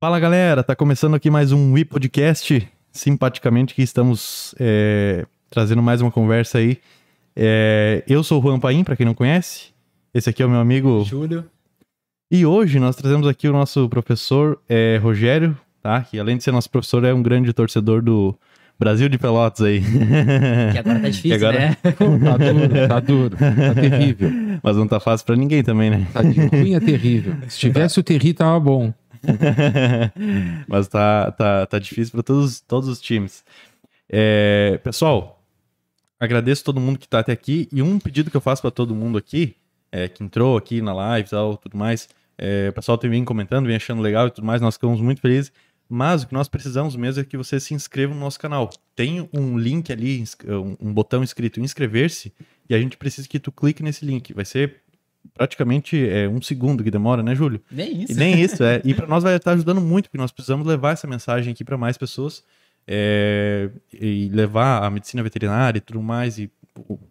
Fala galera, tá começando aqui mais um We Podcast. Simpaticamente que estamos é, trazendo mais uma conversa aí. É, eu sou o Juan Paim, para quem não conhece. Esse aqui é o meu amigo Júlio. E hoje nós trazemos aqui o nosso professor é, Rogério, tá? Que além de ser nosso professor, é um grande torcedor do Brasil de Pelotas aí. Que agora tá difícil, agora- né? Tá duro, tá duro, tá terrível. Mas não tá fácil pra ninguém também, né? Tá de ruim é terrível. Se tivesse o terri, tava bom. Mas tá, tá, tá difícil para todos, todos os times. É, pessoal, agradeço todo mundo que tá até aqui. E um pedido que eu faço para todo mundo aqui, é, que entrou aqui na live e tal, tudo mais. É, o pessoal tem vindo comentando, vem achando legal e tudo mais, nós ficamos muito felizes. Mas o que nós precisamos mesmo é que você se inscreva no nosso canal. Tem um link ali, um botão escrito inscrever-se, e a gente precisa que tu clique nesse link. Vai ser praticamente é, um segundo que demora, né, Júlio? Nem isso. E nem isso, é. E para nós vai estar ajudando muito, porque nós precisamos levar essa mensagem aqui para mais pessoas é, e levar a medicina veterinária e tudo mais, e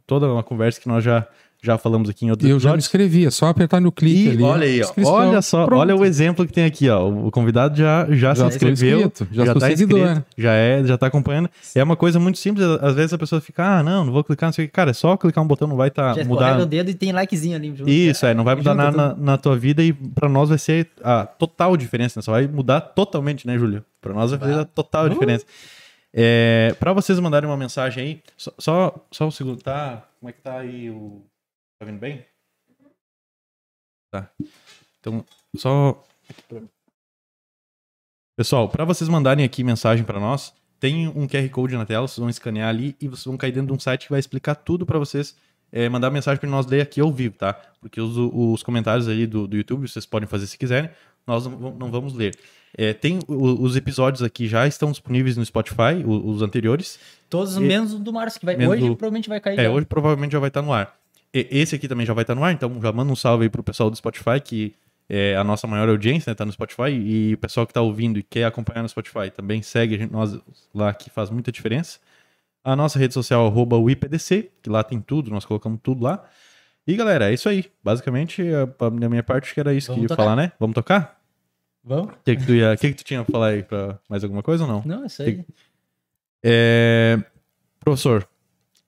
toda uma conversa que nós já, já falamos aqui em outros Eu já me inscrevi, é só apertar no clique E ali. olha aí, ó, olha só, Pronto. olha o exemplo que tem aqui, ó. O convidado já, já, se Já sou inscreveu, inscrito, já sou tá seguidor. inscrito, já é, já tá acompanhando. É uma coisa muito simples, às vezes a pessoa fica, ah, não, não vou clicar, não sei o que. Cara, é só clicar um botão, não vai tá, Já mudar o dedo e tem likezinho ali junto. isso, é, não vai mudar nada na, na tua vida e pra nós vai ser a total diferença, né? Só vai mudar totalmente, né, Júlio? Pra nós vai fazer a total diferença. É, pra vocês mandarem uma mensagem aí, só, só, só um segundo, tá? Como é que tá aí o. Tá vindo bem? Tá. Então, só. Pessoal, pra vocês mandarem aqui mensagem pra nós, tem um QR Code na tela, vocês vão escanear ali e vocês vão cair dentro de um site que vai explicar tudo pra vocês é, mandar mensagem para nós ler aqui ao vivo, tá? Porque os, os comentários aí do, do YouTube vocês podem fazer se quiserem, nós não, não vamos ler. É, tem o- os episódios aqui já estão disponíveis no Spotify, o- os, anteriores. Todos E- menos o do Márcio, que vai, hoje do- provavelmente vai cair. É, já. hoje provavelmente já vai estar no ar. Esse aqui também já vai estar no ar, então já manda um salve aí pro pessoal do Spotify, que é a nossa maior audiência, né? Tá no Spotify. E o pessoal que tá ouvindo e quer acompanhar no Spotify também segue a gente, nós lá, que faz muita diferença. A nossa rede social, arroba o IPDC, que lá tem tudo, nós colocamos tudo lá. E galera, é isso aí. Basicamente, da minha parte, acho que era isso Vamos que ia tocar? falar, né? Vamos tocar? Vamos? O que, que, tu ia, que, que tu tinha pra falar aí? Pra mais alguma coisa ou não? Não, é isso aí. É, Professor,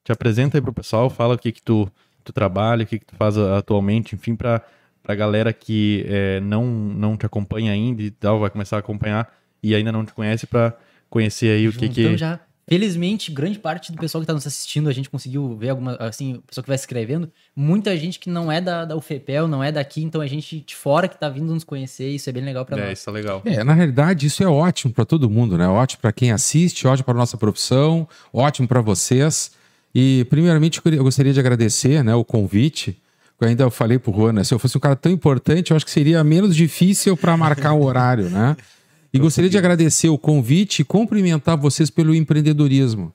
te apresenta aí pro pessoal, fala o que que tu, tu trabalha, o que que tu faz atualmente, enfim, pra, pra galera que é, não, não te acompanha ainda e tal, vai começar a acompanhar e ainda não te conhece pra conhecer aí o que Juntão que... já. Felizmente, grande parte do pessoal que tá nos assistindo, a gente conseguiu ver alguma, assim, o pessoal que vai escrevendo, muita gente que não é da, da UFPEL, não é daqui, então a gente de fora que tá vindo nos conhecer, isso é bem legal pra É, nós. isso é legal. É, na realidade, isso é ótimo para todo mundo, né? Ótimo para quem assiste, ótimo para nossa profissão, ótimo para vocês. E, primeiramente, eu gostaria de agradecer né, o convite. Eu ainda falei pro Juan, né, se eu fosse um cara tão importante, eu acho que seria menos difícil para marcar o horário, né? E gostaria de agradecer o convite e cumprimentar vocês pelo empreendedorismo.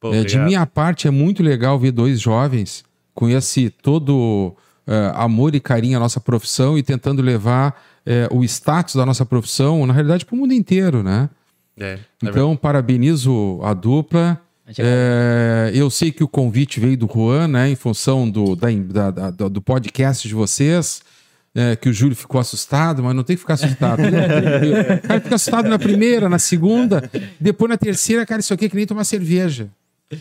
Pô, É, de minha parte, é muito legal ver dois jovens com esse todo é, amor e carinho à nossa profissão e tentando levar é, o status da nossa profissão, na realidade, para o mundo inteiro, né? É, na Então, parabenizo a dupla. É, eu sei que o convite veio do Juan, né? Em função do, da- da- da- do podcast de vocês. é, que o Júlio ficou assustado, mas não tem que ficar assustado. né? o cara fica assustado na primeira, na segunda, depois na terceira, cara, isso aqui é que nem tomar cerveja.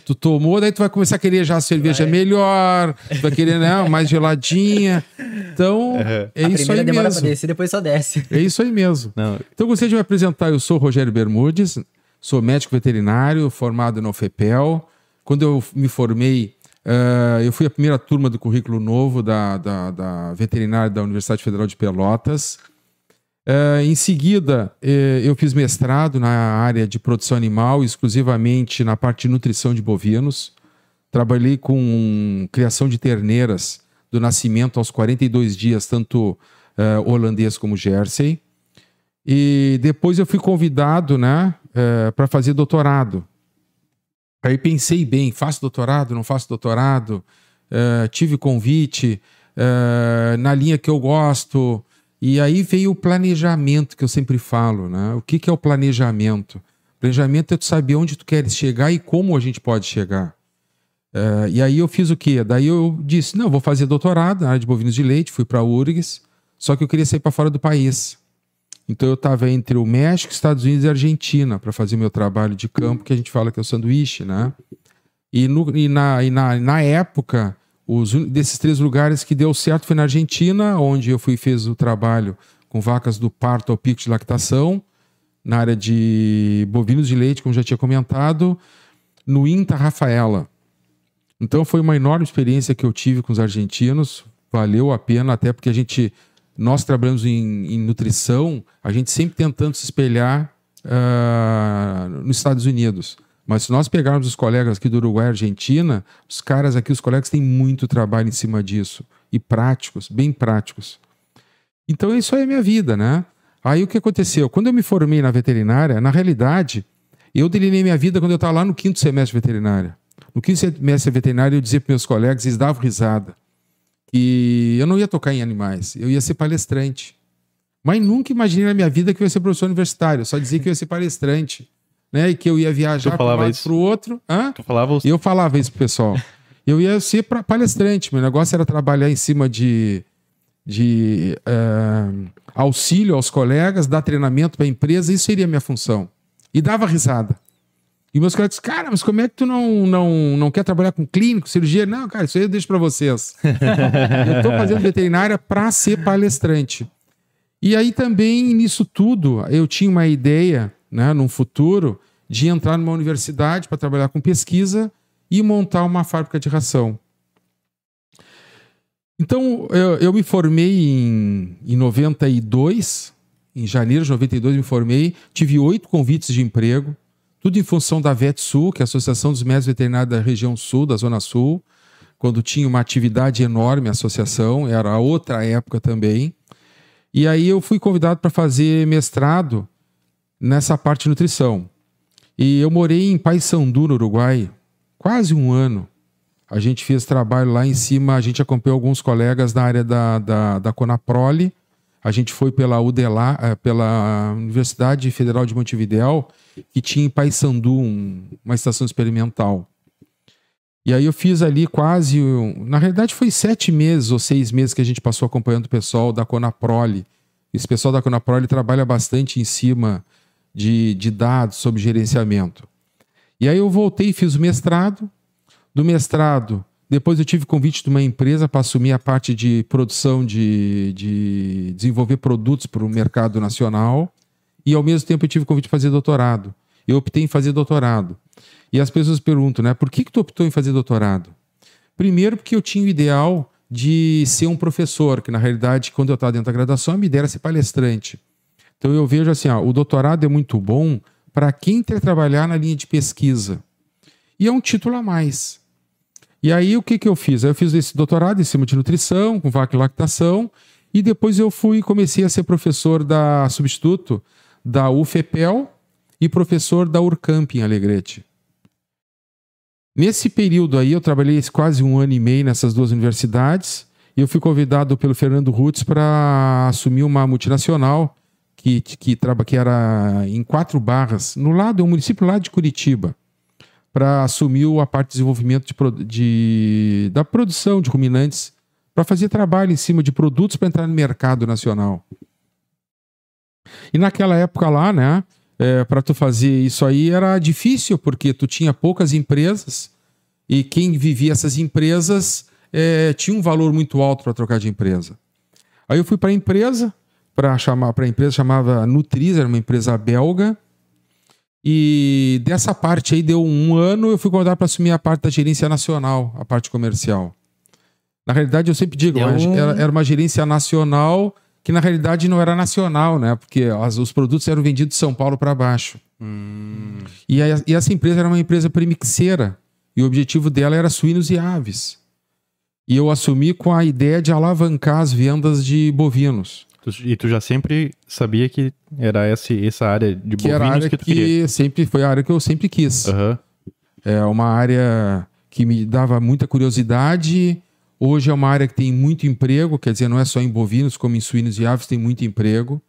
Tu tomou, daí tu vai começar a querer já a cerveja Vai. melhor, tu vai querer né, mais geladinha. Então, é a isso primeira aí demora mesmo. pra descer, depois só desce. É isso aí mesmo. Não, Então, eu gostaria de me apresentar. Eu sou Rogério Bermudes, sou médico veterinário, formado na UFPEL. Quando eu me formei, eh, eu fui a primeira turma do currículo novo da, da, da veterinária da Universidade Federal de Pelotas. Eh, em seguida, eh, eu fiz mestrado na área de produção animal, exclusivamente na parte de nutrição de bovinos. Trabalhei com criação de terneiras do nascimento aos 42 dias, tanto holandês como Jersey. E depois eu fui convidado, né, para fazer doutorado. Aí pensei bem, faço doutorado, não faço doutorado? Eh, tive convite eh, na linha que eu gosto. E aí veio o planejamento que eu sempre falo, né? O que, que é o planejamento? Planejamento é tu saber onde tu queres chegar e como a gente pode chegar. Eh, e aí eu fiz o quê? Daí eu disse, não, eu vou fazer doutorado na área de bovinos de leite, fui para a URGS, só que eu queria sair para fora do país. Então eu estava entre o México, Estados Unidos e Argentina para fazer meu trabalho de campo, que a gente fala que é o sanduíche, né? E, no, e, na, e na, na época, os, desses três lugares que deu certo foi na Argentina, onde eu fui fiz o trabalho com vacas do parto ao pico de lactação, na área de bovinos de leite, como já tinha comentado, no INTA Rafaela. Então foi uma enorme experiência que eu tive com os argentinos, valeu a pena, até porque a gente, nós trabalhamos em, em nutrição, a gente sempre tentando se espelhar ah, nos Estados Unidos. Mas se nós pegarmos os colegas aqui do Uruguai e Argentina, os caras aqui, os colegas têm muito trabalho em cima disso. E práticos, bem práticos. Então isso aí é minha vida, né? Aí o que aconteceu? Quando eu me formei na veterinária, na realidade, eu delineei minha vida quando eu estava lá no quinto semestre de veterinária. No quinto semestre de veterinária, eu dizia para meus colegas, eles davam risada, que eu não ia tocar em animais, eu ia ser palestrante. Mas nunca imaginei na minha vida que eu ia ser professor universitário, eu só dizia que eu ia ser palestrante. Né? E que eu ia viajar para um lado isso? para o outro. Hã? Tu falava. E eu falava isso pro pessoal. Eu ia ser palestrante. Meu negócio era trabalhar em cima de, de eh, auxílio aos colegas, dar treinamento para a empresa. Isso seria a minha função. E dava risada. E meus colegas disseram, cara, mas como é que tu não, não, não quer trabalhar com clínico, cirurgia? Não, cara, isso aí eu deixo para vocês. eu estou fazendo veterinária para ser palestrante. E aí também, nisso tudo, eu tinha uma ideia, né, num futuro, de entrar numa universidade para trabalhar com pesquisa e montar uma fábrica de ração. Então, eu, eu me formei em, em 92, em janeiro de 92 me formei, tive oito convites de emprego, tudo em função da VetSul, que é a Associação dos Médicos Veterinários da região sul, da Zona Sul, quando tinha uma atividade enorme a associação, era outra época também. E aí eu fui convidado para fazer mestrado nessa parte de nutrição. E eu morei em Paysandu, no Uruguai, quase um ano. A gente fez trabalho lá em cima, a gente acompanhou alguns colegas na área da, da, da Conaprole. A gente foi pela UDELA, eh, pela Universidade Federal de Montevidéu, que tinha em Paysandu um- uma estação experimental. E aí eu fiz ali quase. Na realidade, foi sete meses ou seis meses que a gente passou acompanhando o pessoal da Conaprole. Esse pessoal da Conaprole trabalha bastante em cima de, de dados sobre gerenciamento. E aí eu voltei e fiz o mestrado. Do mestrado, depois eu tive convite de uma empresa para assumir a parte de produção de, de desenvolver produtos para o mercado nacional. E ao mesmo tempo eu tive convite de fazer doutorado. Eu optei em fazer doutorado. E as pessoas perguntam, né? Por que, que tu optou em fazer doutorado? Primeiro, porque eu tinha o ideal de ser um professor, que na realidade, quando eu estava dentro da graduação, a minha ideia era ser palestrante. Então eu vejo assim, ó, o doutorado é muito bom para quem quer trabalhar na linha de pesquisa. E é um título a mais. E aí o que, que eu fiz? Eu fiz esse doutorado em cima de nutrição, com vaca e lactação, e depois eu fui comecei a ser professor da substituto da UFEPEL e professor da Urcamp em Alegrete. Nesse período aí, eu trabalhei quase um ano e meio nessas duas universidades e eu fui convidado pelo Fernando Rutz para assumir uma multinacional que, que, que era em quatro barras, no lado, um município lá de Curitiba, para assumir a parte de desenvolvimento de, de- da produção de ruminantes, para fazer trabalho em cima de produtos para entrar no mercado nacional. E naquela época lá, né, para tu fazer isso aí era difícil, porque tu tinha poucas empresas e quem vivia essas empresas eh, tinha um valor muito alto para trocar de empresa. Aí eu fui para a empresa, para chamar para a empresa chamava Nutriz, era uma empresa belga. E dessa parte aí deu um ano, eu fui convidado para assumir a parte da gerência nacional, a parte comercial. Na realidade, eu sempre digo, era, era uma gerência nacional que na realidade não era nacional, né? Porque as- os produtos eram vendidos de São Paulo para baixo. E, a- e essa empresa era uma empresa premixeira. E o objetivo dela era suínos e aves. E eu assumi com a ideia de alavancar as vendas de bovinos. Tu- E tu já sempre sabia que era esse, essa área de Que era a bovinos área que que, tu queria. sempre foi a área que eu sempre quis. Aham. É uma área que me dava muita curiosidade. Hoje é uma área que tem muito emprego, quer dizer, não é só em bovinos, como em suínos e aves tem muito emprego.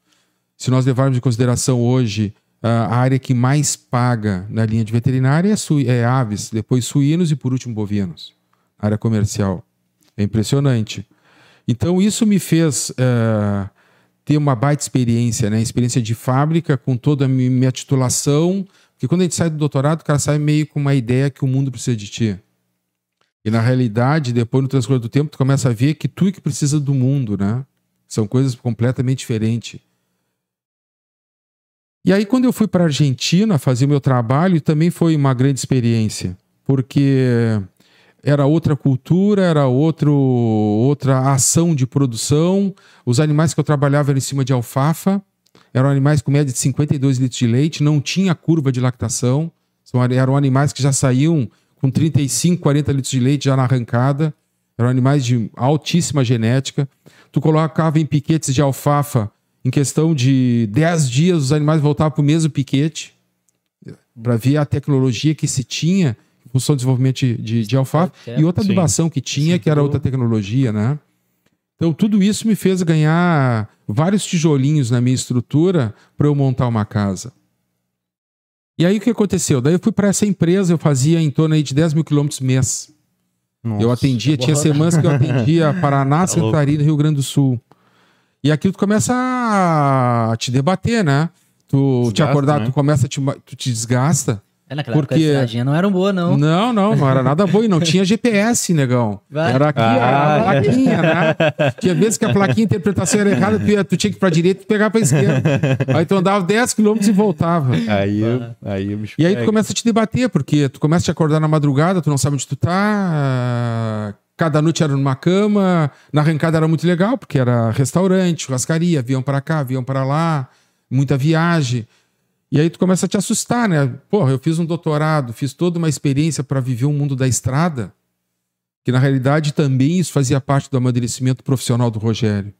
Se nós levarmos em consideração hoje a área que mais paga na linha de veterinária é, sui- é aves, depois suínos e por último bovinos, área comercial. É impressionante. Então isso me fez eh, ter uma baita experiência, né? Experiência de fábrica, com toda a mi- minha titulação. Porque quando a gente sai do doutorado, o cara sai meio com uma ideia que o mundo precisa de ti. E na realidade, depois no transcorrer do tempo, tu começa a ver que tu é que precisa do mundo, né? São coisas completamente diferentes. E aí, quando eu fui para a Argentina fazer meu trabalho, também foi uma grande experiência, porque era outra cultura, era outro, outra ação de produção. Os animais que eu trabalhava eram em cima de alfafa, eram animais com média de 52 litros de leite, não tinha curva de lactação, eram animais que já saíam com 35, 40 litros de leite já na arrancada, eram animais de altíssima genética. Tu colocava em piquetes de alfafa, em questão de 10 dias, os animais voltavam para o mesmo piquete, para ver a tecnologia que se tinha função do desenvolvimento de, de, de alfafa Certo. e outra Sim. adubação que tinha, que era outra tecnologia, né? Então, tudo isso me fez ganhar vários tijolinhos na minha estrutura para eu montar uma casa. E aí, o que aconteceu? Daí eu fui para essa empresa, eu fazia em torno aí de 10 mil quilômetros mês. Nossa. Eu atendia, tinha boa. semanas que eu atendia Paraná, Santa louco. Catarina e Rio Grande do Sul. E aquilo tu começa a te debater, né? Tu te Desgasta, acordar, né? tu começa a te, tu te desgasta. É, naquela Porque- época a estradinha não era boa, não. Não, não, não era nada bom e não tinha GPS, negão. Vai. Era aqui Ah. a plaquinha, né? Tinha vezes que a plaquinha, a interpretação era errada, tu, ia- tu tinha que ir pra direita e pegar pra esquerda. Aí tu andava 10 quilômetros e voltava. Aí, eu- aí o bicho E aí tu começa a te debater, porque tu começa a te acordar na madrugada, tu não sabe onde tu tá. Cada noite era numa cama. Na arrancada era muito legal, porque era restaurante, churrascaria, avião para cá, avião para lá, muita viagem. E aí tu começa a te assustar, né? Porra, eu fiz um doutorado, fiz toda uma experiência para viver o mundo da estrada, que na realidade também isso fazia parte do amadurecimento profissional do Rogério.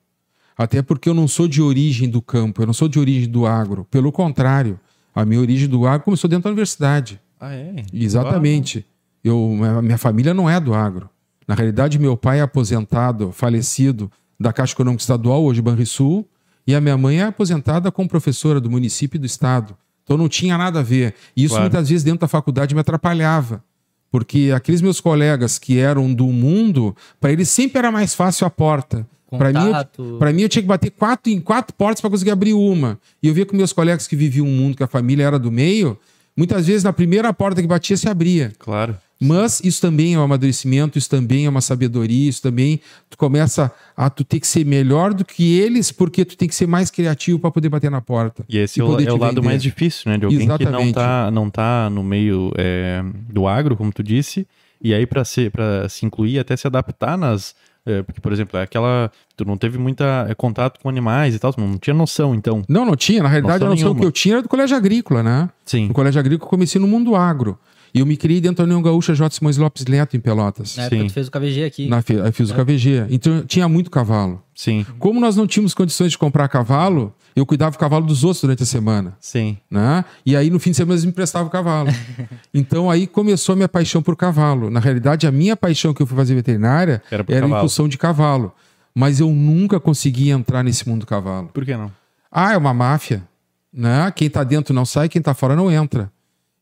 Até porque eu não sou de origem do campo, eu não sou de origem do agro. Pelo contrário, a minha origem do agro começou dentro da universidade. Ah, é? Exatamente. Eu, minha família não é do agro. Na realidade, meu pai é aposentado, falecido da Caixa Econômica Estadual, hoje Banrisul, e a minha mãe é aposentada como professora do município e do estado. Então não tinha nada a ver. E isso Claro. muitas vezes dentro da faculdade me atrapalhava. Porque aqueles meus colegas que eram do mundo, para eles sempre era mais fácil a porta. Para mim. Pra mim, eu tinha que bater quatro, em quatro portas para conseguir abrir uma. E eu via com meus colegas que viviam um mundo que a família era do meio, muitas vezes na primeira porta que batia se abria. Claro. Mas isso também é um amadurecimento, isso também é uma sabedoria, isso também tu começa a tu ter que ser melhor do que eles, porque tu tem que ser mais criativo para poder bater na porta. E esse E é o, é o lado vender. mais difícil, né? De alguém que não Exatamente. tá, não tá no meio é, do agro, como tu disse, e aí para se, pra se incluir, até se adaptar nas. É, porque, por exemplo, é aquela. Tu não teve muita é, contato com animais e tal, tu não tinha noção, então. Não, não tinha. Na realidade, Noção a noção nenhuma. que eu tinha era do colégio agrícola, né? Sim. No colégio agrícola eu comecei no mundo agro. E eu me criei dentro da União Gaúcha J. Simões Lopes Neto, em Pelotas. Na época Sim. tu fez o KVG aqui. Na, aí fiz o KVG. Então tinha muito cavalo. Sim. Como nós não tínhamos condições de comprar cavalo, eu cuidava do cavalo dos outros durante a semana. Sim. Né? E aí no fim de semana eles me emprestavam o cavalo. então aí começou a minha paixão por cavalo. Na realidade, a minha paixão que eu fui fazer veterinária Era era, cavalo. função de cavalo. Mas eu nunca consegui entrar nesse mundo do cavalo. Por que não? Ah, é uma máfia. Né? Quem tá dentro não sai, quem tá fora não entra.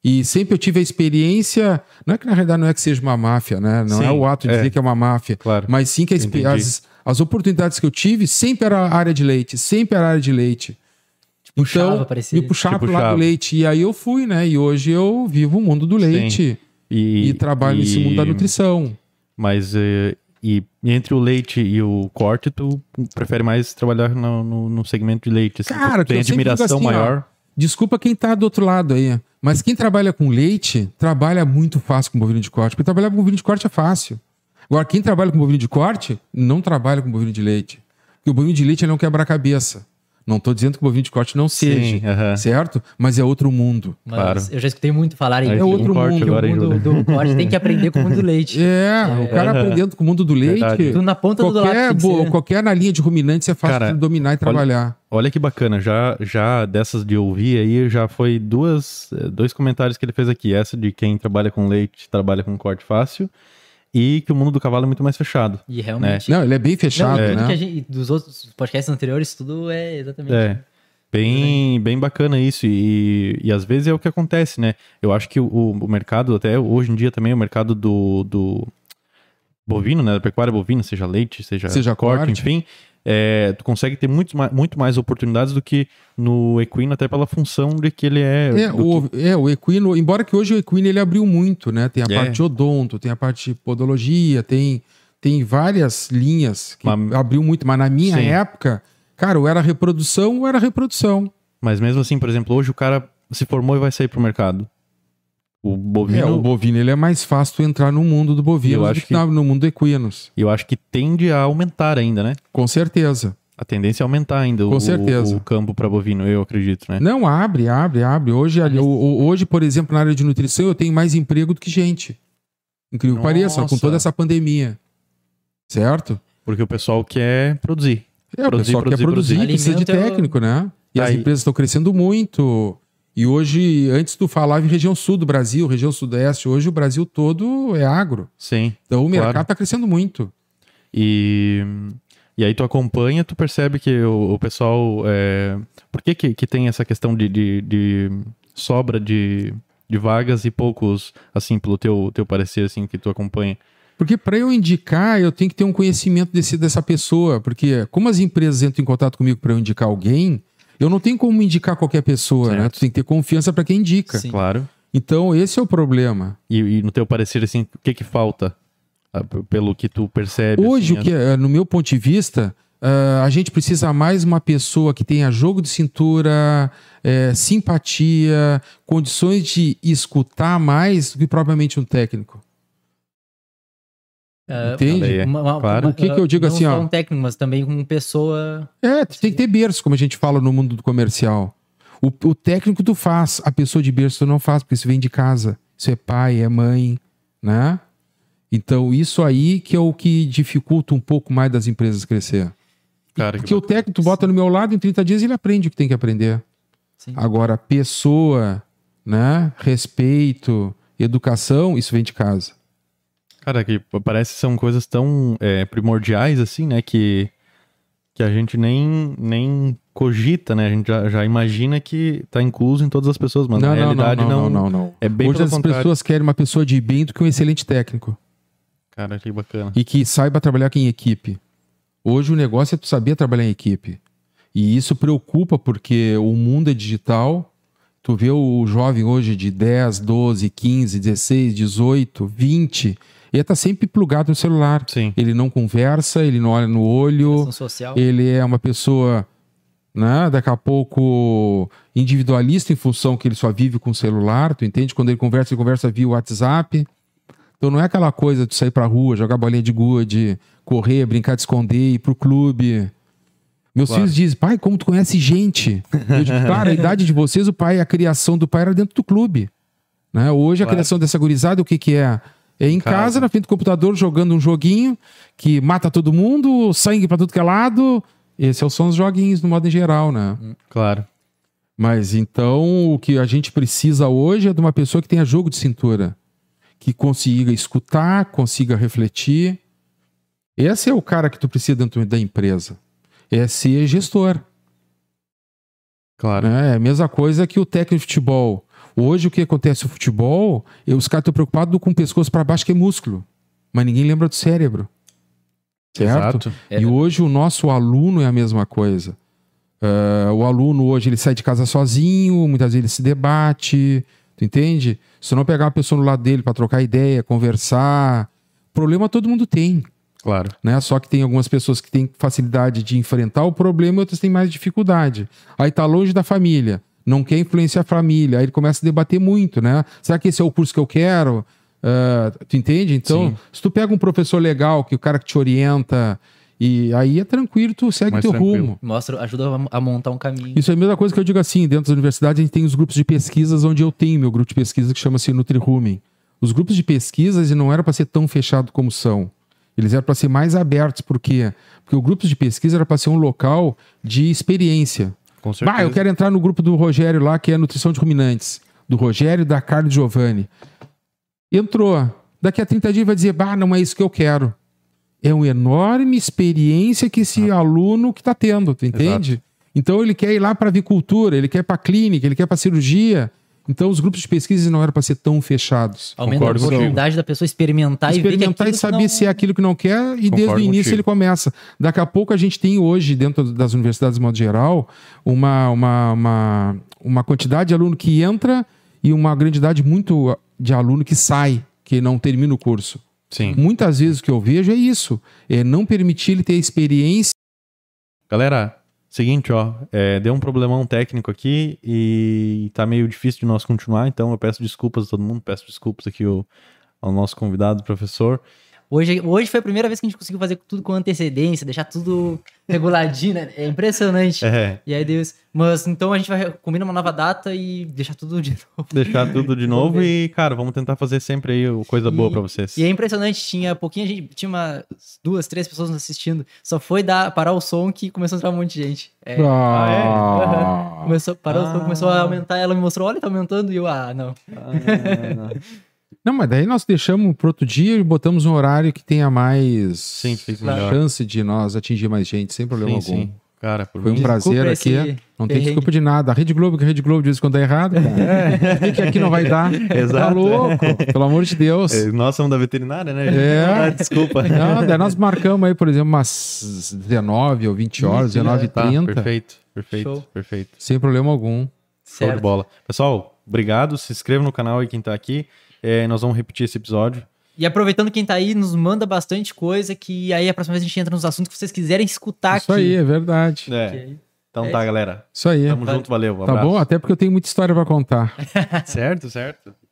E sempre eu tive a experiência. Não é que na realidade não é que seja uma máfia, né? Não Sim, é o ato de é. dizer que é uma máfia. Claro. Mas sim que as, as oportunidades que eu tive sempre era a área de leite, sempre era a área de leite. puxava então, esse- me puxava Te pro lado do leite. E aí eu fui, né? E hoje eu vivo o mundo do leite E, e, trabalho nesse mundo da nutrição. Mas eh, e entre o leite e o corte, tu prefere mais trabalhar no, no, no segmento de leite? Assim, Cara, tu que tem admiração assim, ó, maior. Desculpa quem tá do outro lado aí. Mas quem trabalha com leite, trabalha muito fácil com bovino de corte. Porque trabalhar com bovino de corte é fácil. Agora, quem trabalha com bovino de corte, não trabalha com bovino de leite. Porque o bovino de leite ele não quebra a cabeça. Não tô dizendo que o bovino de corte não seja, Sim, aham. certo? Mas é outro mundo. Mas Claro. eu já escutei muito falar em Aí É um outro corte mundo, que o agora, hein, mundo do corte tem que aprender com o mundo do leite. É, o cara aprendendo com o mundo do leite. Verdade. Tu na ponta do Qualquer, lápis tem que bo- ser. qualquer na linha de ruminantes é fácil Cara, de dominar e trabalhar. Olha que bacana, já, já dessas de ouvir aí, já foi duas, eh, dois comentários que ele fez aqui. Essa de quem trabalha com leite, trabalha com corte fácil, e que o mundo do cavalo é muito mais fechado. E realmente. Não, ele é bem fechado, Não, tudo né? que a gente- dos outros podcasts anteriores, tudo é exatamente. É. Bem, bem bacana isso, e, e às vezes é o que acontece, né? Eu acho que o, o mercado, até hoje em dia também, o mercado do, do bovino, né? Da pecuária bovina, seja leite, seja, Seja corte, corte. enfim, é, tu consegue ter muito, muito mais oportunidades do que no equino, até pela função de que ele é. É, o, é, o equino, embora que hoje o equino ele abriu muito, né? Tem a É. parte de odonto, tem a parte de podologia, tem, tem várias linhas que Mas- abriu muito, mas na minha Sim. época, cara, ou era reprodução ou era reprodução. Mas mesmo assim, por exemplo, hoje o cara se formou e vai sair pro mercado. O bovino, É, o bovino ele é mais fácil tu entrar no mundo do bovino Eu do acho que, que- no mundo do equinos. eu acho que tende a aumentar ainda, né? Com certeza. A tendência é aumentar ainda Com o, certeza. o campo para bovino, eu acredito, né? Não, abre, abre, abre. Hoje, ali, o- o- hoje, por exemplo, na área de nutrição, eu tenho mais emprego do que gente. Incrível que pareça, com toda essa pandemia. Certo? Porque o pessoal quer produzir. É, o Produzir, pessoal quer produzir, produzir, produzir. precisa de é o- técnico, né? E as Aí- empresas estão crescendo muito. E hoje, antes tu falava em região sul do Brasil, região sudeste, hoje o Brasil todo é agro. Sim. Então o mercado está crescendo muito. E, e aí tu acompanha, tu percebe que o, o pessoal. É... Por que, que, que tem essa questão de, de, de sobra de, de vagas e poucos, assim, pelo teu, teu parecer, assim, que tu acompanha? Porque para eu indicar, eu tenho que ter um conhecimento desse, dessa pessoa. Porque como as empresas entram em contato comigo para eu indicar alguém, eu não tenho como indicar qualquer pessoa, né? Certo. Tu tem que ter confiança para quem indica. Sim. Claro. Então esse é o problema. E, e no teu parecer, assim, o que que falta? Ah, Pelo que tu percebe. Hoje, assim, o que, é, no meu ponto de vista, ah, a gente precisa mais uma pessoa que tenha jogo de cintura, eh, simpatia, condições de escutar mais do que propriamente um técnico. É, Entende? Uma- uma- claro. uma- O que que eu digo não assim, só ó? um técnico, mas também com pessoa. É, tu tem que ter berço, como a gente fala no mundo do comercial. O, o técnico tu faz, a pessoa de berço tu não faz, porque isso vem de casa. Isso é pai, é mãe, né? Então, isso aí que é o que dificulta um pouco mais das empresas crescer. Cara, que Porque o técnico tu bota no meu lado, em 30 dias ele aprende o que tem que aprender. Sim. Agora, pessoa, né? Respeito, educação, isso vem de casa. Cara, que parece que são coisas tão é, primordiais, assim, né? Que, que a gente nem, nem cogita, né? A gente já, já imagina que tá incluso em todas as pessoas, mas na realidade não, não, não. É bem Hoje as contrário. pessoas querem uma pessoa de bem do que um excelente técnico. Cara, que bacana. e que saiba trabalhar em equipe. Hoje o negócio é tu saber trabalhar em equipe. E isso preocupa porque o mundo é digital. Tu vê o jovem hoje de 10, 12, 15, 16, 18, 20, ele tá sempre plugado no celular. Sim. Ele não conversa, ele não olha no olho, ele é uma pessoa, né, daqui a pouco individualista em função que ele só vive com o celular, tu entende? Quando ele conversa, ele conversa via WhatsApp. Então não é aquela coisa de sair pra rua, jogar bolinha de gude, correr, brincar de esconder, ir pro clube. Meus Claro. filhos dizem, pai, como tu conhece gente? Eu digo, cara, a idade de vocês, o pai, a criação do pai era dentro do clube. Né? Hoje a Claro. criação dessa gurizada, o que que é? É em casa. Casa. na frente do computador, jogando um joguinho que mata todo mundo, sangue pra tudo que é lado. Esses são os joguinhos no modo em geral, né? Claro. Mas então o que a gente precisa hoje é de uma pessoa que tenha jogo de cintura, que consiga escutar, consiga refletir. Esse é o cara que tu precisa dentro da empresa. É ser gestor. Claro. Né? É a mesma coisa que o técnico de futebol. Hoje o que acontece no futebol, eu- os caras estão preocupados com o pescoço para baixo que é músculo, mas ninguém lembra do cérebro. Certo? Exato. É. E hoje o nosso aluno é a mesma coisa. Ah, o aluno hoje ele sai de casa sozinho, muitas vezes ele se debate, tu entende? Se não pegar uma pessoa do lado dele para trocar ideia, conversar, problema todo mundo tem, Claro. né? Só que tem algumas pessoas que têm facilidade de enfrentar o problema e outras têm mais dificuldade. Aí tá longe da família, não quer influenciar a família, aí ele começa a debater muito, né? Será que esse é o curso que eu quero? Ah, tu entende? Então, Sim. se tu pega um professor legal, que o cara que te orienta, e aí é tranquilo, tu segue Mais teu tranquilo. rumo. Mostra, ajuda a, montar um caminho. Isso é a mesma coisa que eu digo assim, dentro das universidades a gente tem os grupos de pesquisas onde eu tenho meu grupo de pesquisa que chama-se NutriRumen. Os grupos de pesquisas não eram para ser tão fechados como são. Eles eram para ser mais abertos, por quê? Porque o grupo de pesquisa era para ser um local de experiência. Com certeza. Bah, eu quero entrar no grupo do Rogério lá, que é nutrição de ruminantes. Do Rogério, da Carla e Giovanni. Entrou. Daqui a 30 dias vai dizer, bah, não é isso que eu quero. É uma enorme experiência que esse aluno que está tendo, tu entende? Então ele quer ir lá para avicultura, ele quer para clínica, ele quer para cirurgia. Então os grupos de pesquisa não eram para ser tão fechados. Aumenta a Concordo contigo. oportunidade da pessoa experimentar, experimentar e e saber aquilo se é aquilo que não quer e desde o Concordo início contigo. ele começa. Daqui a pouco a gente tem hoje, dentro das universidades de modo geral, uma, uma, uma, uma quantidade de aluno que entra e uma quantidade muito de aluno que sai, que não termina o curso. Sim. Muitas vezes o que eu vejo é isso, é não permitir ele ter experiência. Galera, seguinte, ó, é, deu um problemão técnico aqui e tá meio difícil de nós continuar, então eu peço desculpas a todo mundo, peço desculpas aqui ao, ao nosso convidado, professor. Hoje, hoje foi a primeira vez que a gente conseguiu fazer tudo com antecedência, deixar tudo reguladinho, né? É impressionante. É, E aí, Deus. Mas então a gente vai combinar uma nova data e deixar tudo de novo. deixar tudo de novo e, cara, vamos tentar fazer sempre aí coisa boa E- pra vocês. E é impressionante, tinha pouquinha gente, tinha umas duas, três pessoas nos assistindo. Só foi dar, parar o som que começou a entrar um monte de gente. É, Ah, começou, parou o som, Ah. começou a aumentar, ela me mostrou, olha, tá aumentando, e eu, ah, não. Não, mas daí nós deixamos para outro dia e botamos um horário que tenha mais Sim, chance de nós atingir mais gente, sem problema Sim, algum. sim. Cara, por Foi um prazer aqui. esse Não tem perrengue. desculpa de nada. A Rede Globo, que a Rede Globo diz quando é errado, cara. Por que que aqui não vai dar? Tá Exato. louco? Pelo amor de Deus. É, Nós somos da veterinária, né? É. Não dá Desculpa. Não, daí nós marcamos aí, por exemplo, umas 19 ou 20 horas, Isso, 19 Tá, 30 perfeito, perfeito, Show. perfeito. sem problema algum. Show de Certo. bola. Pessoal, obrigado. Se inscreva no canal aí quem tá aqui. É, nós vamos repetir esse episódio. E aproveitando quem tá aí, nos manda bastante coisa, que aí a próxima vez a gente entra nos assuntos que vocês quiserem escutar Isso aqui. aí, é verdade. É. aí- Então É tá, galera. Isso aí. Tamo junto, valeu. Um Tá abraço. bom? Até porque eu tenho muita história pra contar. Certo, certo.